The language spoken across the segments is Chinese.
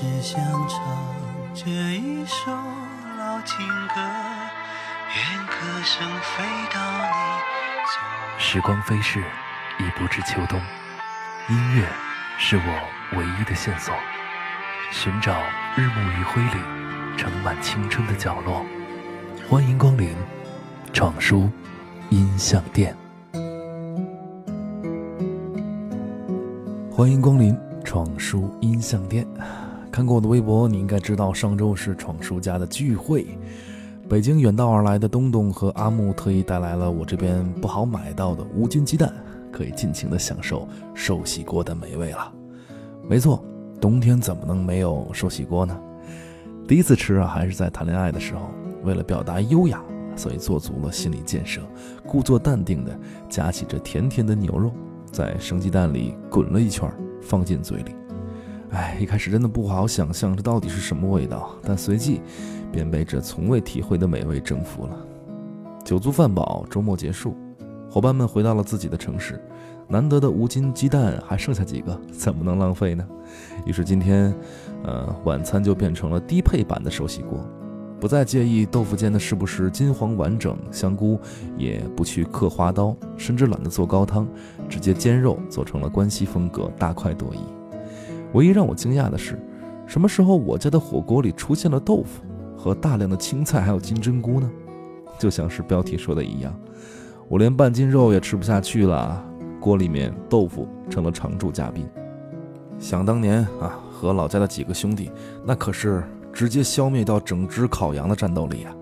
只想唱这一首老情歌，愿歌声飞到你时光飞逝，已不知秋冬。音乐是我唯一的线索，寻找日暮余晖里盛满青春的角落。欢迎光临闯书音像店。欢迎光临闯书音像店。看过我的微博，你应该知道上周是闯书家的聚会。北京远道而来的东东和阿木特意带来了我这边不好买到的无菌鸡蛋，可以尽情的享受寿喜锅的美味了。没错，冬天怎么能没有寿喜锅呢？第一次吃啊，还是在谈恋爱的时候，为了表达优雅，所以做足了心理建设，故作淡定的夹起这甜甜的牛肉。在生鸡蛋里滚了一圈，放进嘴里。哎，一开始真的不好想象这到底是什么味道，但随即便被这从未体会的美味征服了。酒足饭饱，周末结束，伙伴们回到了自己的城市。难得的无筋鸡蛋还剩下几个，怎么能浪费呢？于是今天，呃，晚餐就变成了低配版的寿喜锅。不再介意豆腐煎的是不是金黄完整，香菇也不去刻花刀，甚至懒得做高汤，直接煎肉做成了关西风格，大快朵颐。唯一让我惊讶的是，什么时候我家的火锅里出现了豆腐和大量的青菜，还有金针菇呢？就像是标题说的一样，我连半斤肉也吃不下去了，锅里面豆腐成了常驻嘉宾。想当年啊，和老家的几个兄弟，那可是。直接消灭掉整只烤羊的战斗力啊！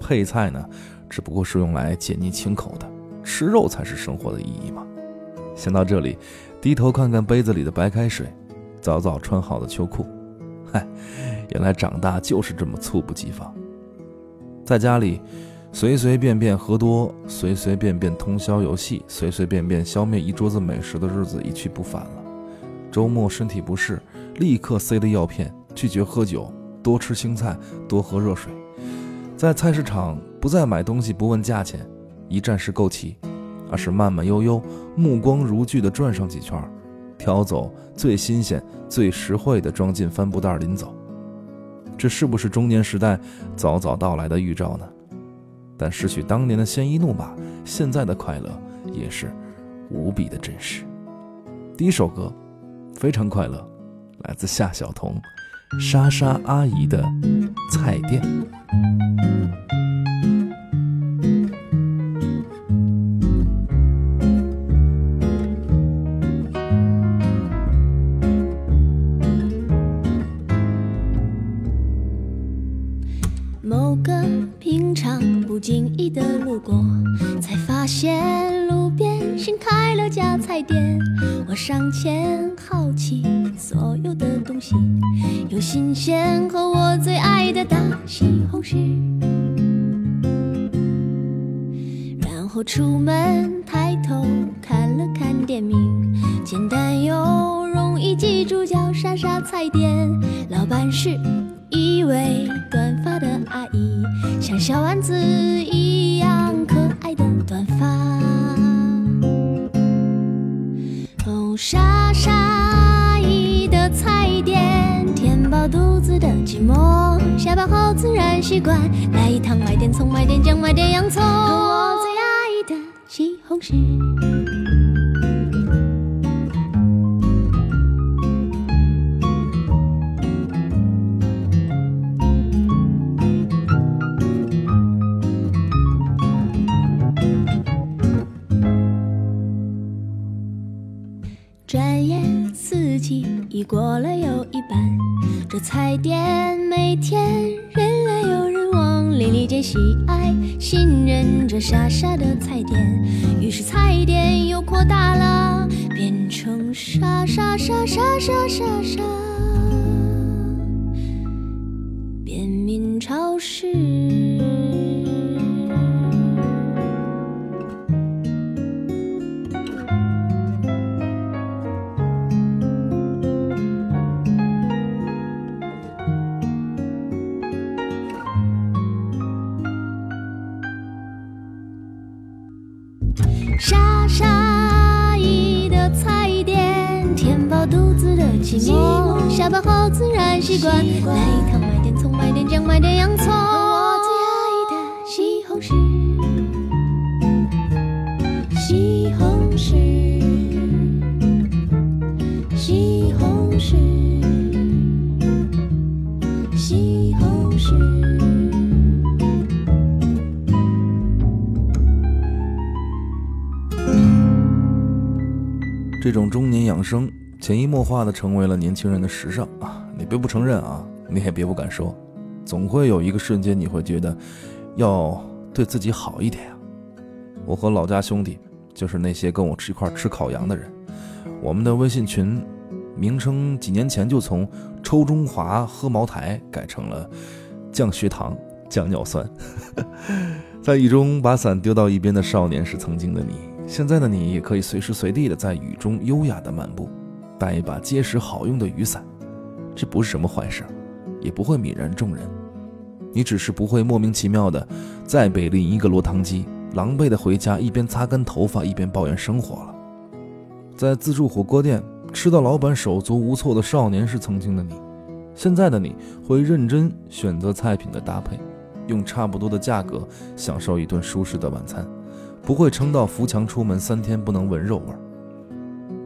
配菜呢，只不过是用来解腻清口的，吃肉才是生活的意义嘛。想到这里，低头看看杯子里的白开水，早早穿好的秋裤，嗨，原来长大就是这么猝不及防。在家里，随随便便喝多，随随便便通宵游戏，随随便便消灭一桌子美食的日子一去不返了。周末身体不适，立刻塞了药片，拒绝喝酒。多吃青菜，多喝热水，在菜市场不再买东西不问价钱，一站式购齐，而是慢慢悠悠、目光如炬地转上几圈，挑走最新鲜、最实惠的装进帆布袋儿，临走。这是不是中年时代早早到来的预兆呢？但失去当年的鲜衣怒马，现在的快乐也是无比的真实。第一首歌，非常快乐，来自夏晓彤。莎莎阿姨的菜店。后出门抬头看了看店名，简单又容易记住，叫莎莎菜店。老板是。一位短发的阿姨，像小丸子一样可爱的短发。哦，莎莎阿姨的菜店，填饱肚子的寂寞，下班后自然习惯来一趟，买点葱，买点姜，买点洋葱，同时转眼四季已过了又一半，这彩电每天。喜爱信任这傻傻的菜店，于是菜店又扩大了，变成傻傻傻傻傻傻傻便民超市。寂寂寞，下班后自然习惯。来一趟买点葱，买点姜，买点洋葱。我最爱的西红柿，西红柿，西红柿，西红柿。这种中年养生，潜移默化的成为了年轻人的时尚啊！你别不承认啊，你也别不敢说，总会有一个瞬间，你会觉得要对自己好一点啊！我和老家兄弟，就是那些跟我吃一块吃烤羊的人，我们的微信群名称几年前就从“抽中华喝茅台”改成了“降血糖降尿酸”。在雨中把伞丢到一边的少年是曾经的你。现在的你也可以随时随地的在雨中优雅的漫步，带一把结实好用的雨伞，这不是什么坏事，也不会泯然众人。你只是不会莫名其妙的再被另一个落汤鸡狼狈的回家，一边擦干头发一边抱怨生活了。在自助火锅店吃到老板手足无措的少年是曾经的你，现在的你会认真选择菜品的搭配，用差不多的价格享受一顿舒适的晚餐。不会撑到扶墙出门三天不能闻肉味儿。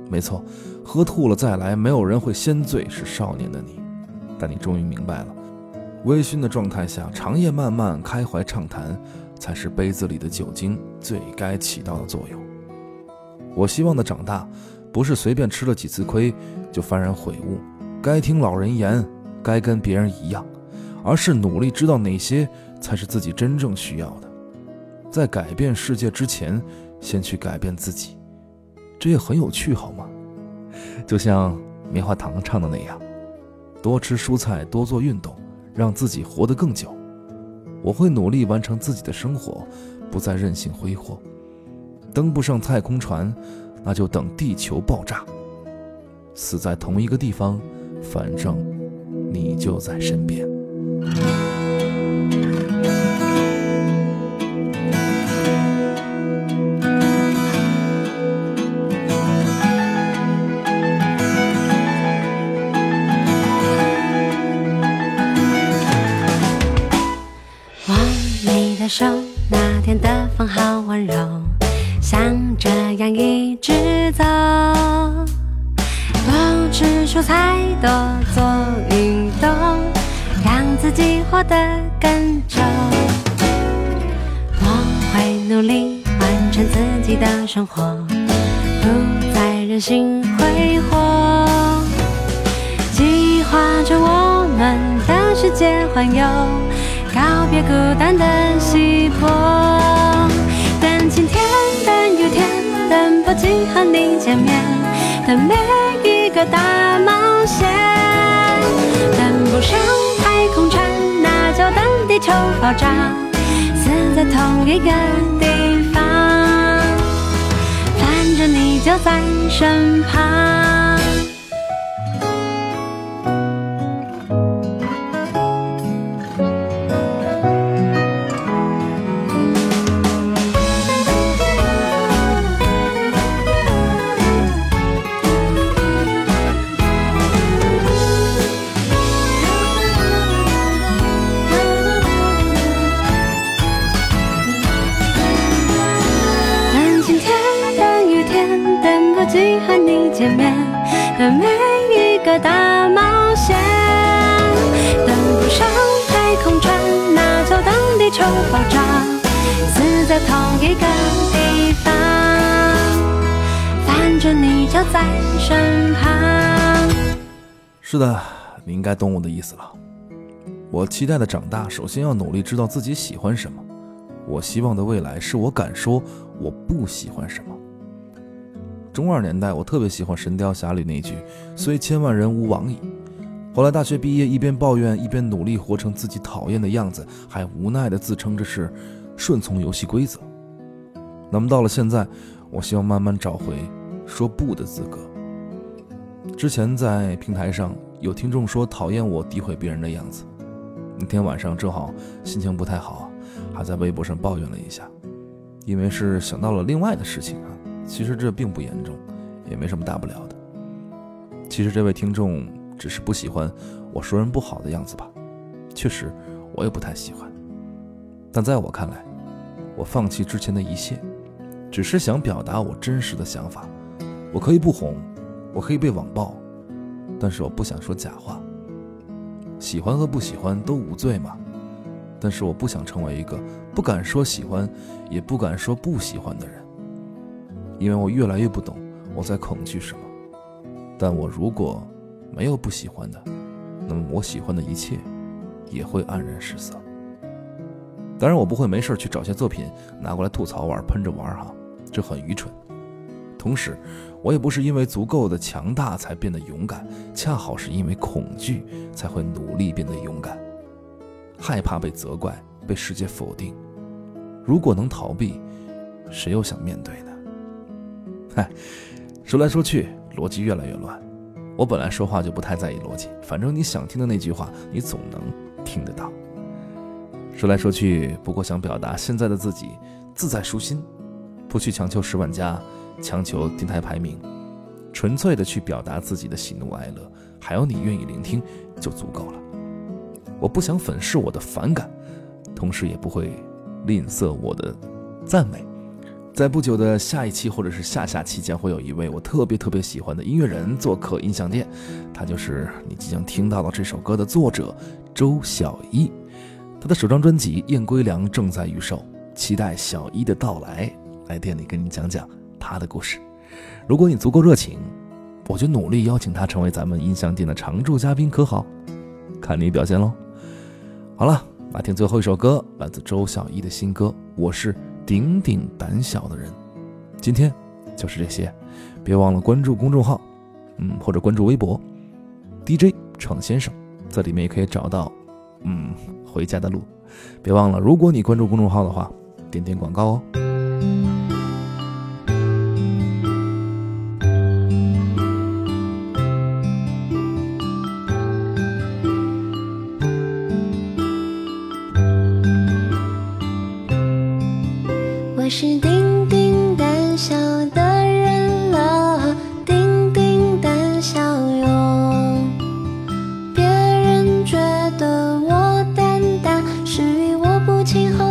没错，喝吐了再来，没有人会先醉。是少年的你，但你终于明白了，微醺的状态下，长夜漫漫，开怀畅谈，才是杯子里的酒精最该起到的作用。我希望的长大，不是随便吃了几次亏就幡然悔悟，该听老人言，该跟别人一样，而是努力知道哪些才是自己真正需要的。在改变世界之前，先去改变自己，这也很有趣，好吗？就像棉花糖唱的那样，多吃蔬菜，多做运动，让自己活得更久。我会努力完成自己的生活，不再任性挥霍。登不上太空船，那就等地球爆炸。死在同一个地方，反正你就在身边。吃蔬菜，多做运动，让自己活得更久。我会努力完成自己的生活，不再任性挥霍，计划着我们的世界环游。告别孤单的稀薄，等晴天，等雨天，等不及和你见面的每一个大冒险。等不上太空船，那就等地球爆炸，死在同一个地方，反正你就在身旁。在身旁。是的，你应该懂我的意思了。我期待的长大，首先要努力知道自己喜欢什么。我希望的未来，是我敢说我不喜欢什么。中二年代，我特别喜欢《神雕侠侣》那句“虽千万人吾往矣”。后来大学毕业，一边抱怨，一边努力活成自己讨厌的样子，还无奈地自称这是顺从游戏规则。那么到了现在，我希望慢慢找回说不的资格。之前在平台上有听众说讨厌我诋毁别人的样子，那天晚上正好心情不太好，还在微博上抱怨了一下，因为是想到了另外的事情啊。其实这并不严重，也没什么大不了的。其实这位听众只是不喜欢我说人不好的样子吧？确实，我也不太喜欢。但在我看来，我放弃之前的一切，只是想表达我真实的想法。我可以不红，我可以被网暴，但是我不想说假话。喜欢和不喜欢都无罪嘛。但是我不想成为一个不敢说喜欢，也不敢说不喜欢的人，因为我越来越不懂我在恐惧什么。但我如果没有不喜欢的，那么我喜欢的一切也会黯然失色。当然，我不会没事去找些作品拿过来吐槽玩、喷着玩哈，这很愚蠢。同时，我也不是因为足够的强大才变得勇敢，恰好是因为恐惧才会努力变得勇敢。害怕被责怪、被世界否定。如果能逃避，谁又想面对呢？嗨，说来说去，逻辑越来越乱。我本来说话就不太在意逻辑，反正你想听的那句话，你总能听得到。说来说去，不过想表达现在的自己自在舒心，不去强求十万加，强求电台排名，纯粹的去表达自己的喜怒哀乐，还有你愿意聆听，就足够了。我不想粉饰我的反感，同时也不会吝啬我的赞美。在不久的下一期或者是下下期，将会有一位我特别特别喜欢的音乐人做客音响店，他就是你即将听到的这首歌的作者周小一。他的首张专辑《燕归梁》正在预售，期待小一的到来，来店里跟你讲讲他的故事。如果你足够热情，我就努力邀请他成为咱们音像店的常驻嘉宾，可好？看你表现喽。好了，来听最后一首歌，来自周小一的新歌《我是顶顶胆小的人》。今天就是这些，别忘了关注公众号，嗯，或者关注微博 DJ 程先生，在里面也可以找到，嗯，回家的路。别忘了，如果你关注公众号的话，点点广告哦。的我胆大，是与我不亲厚。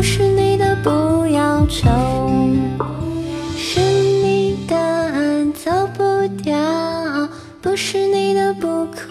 不是你的不要求是你的走不掉不是你的不可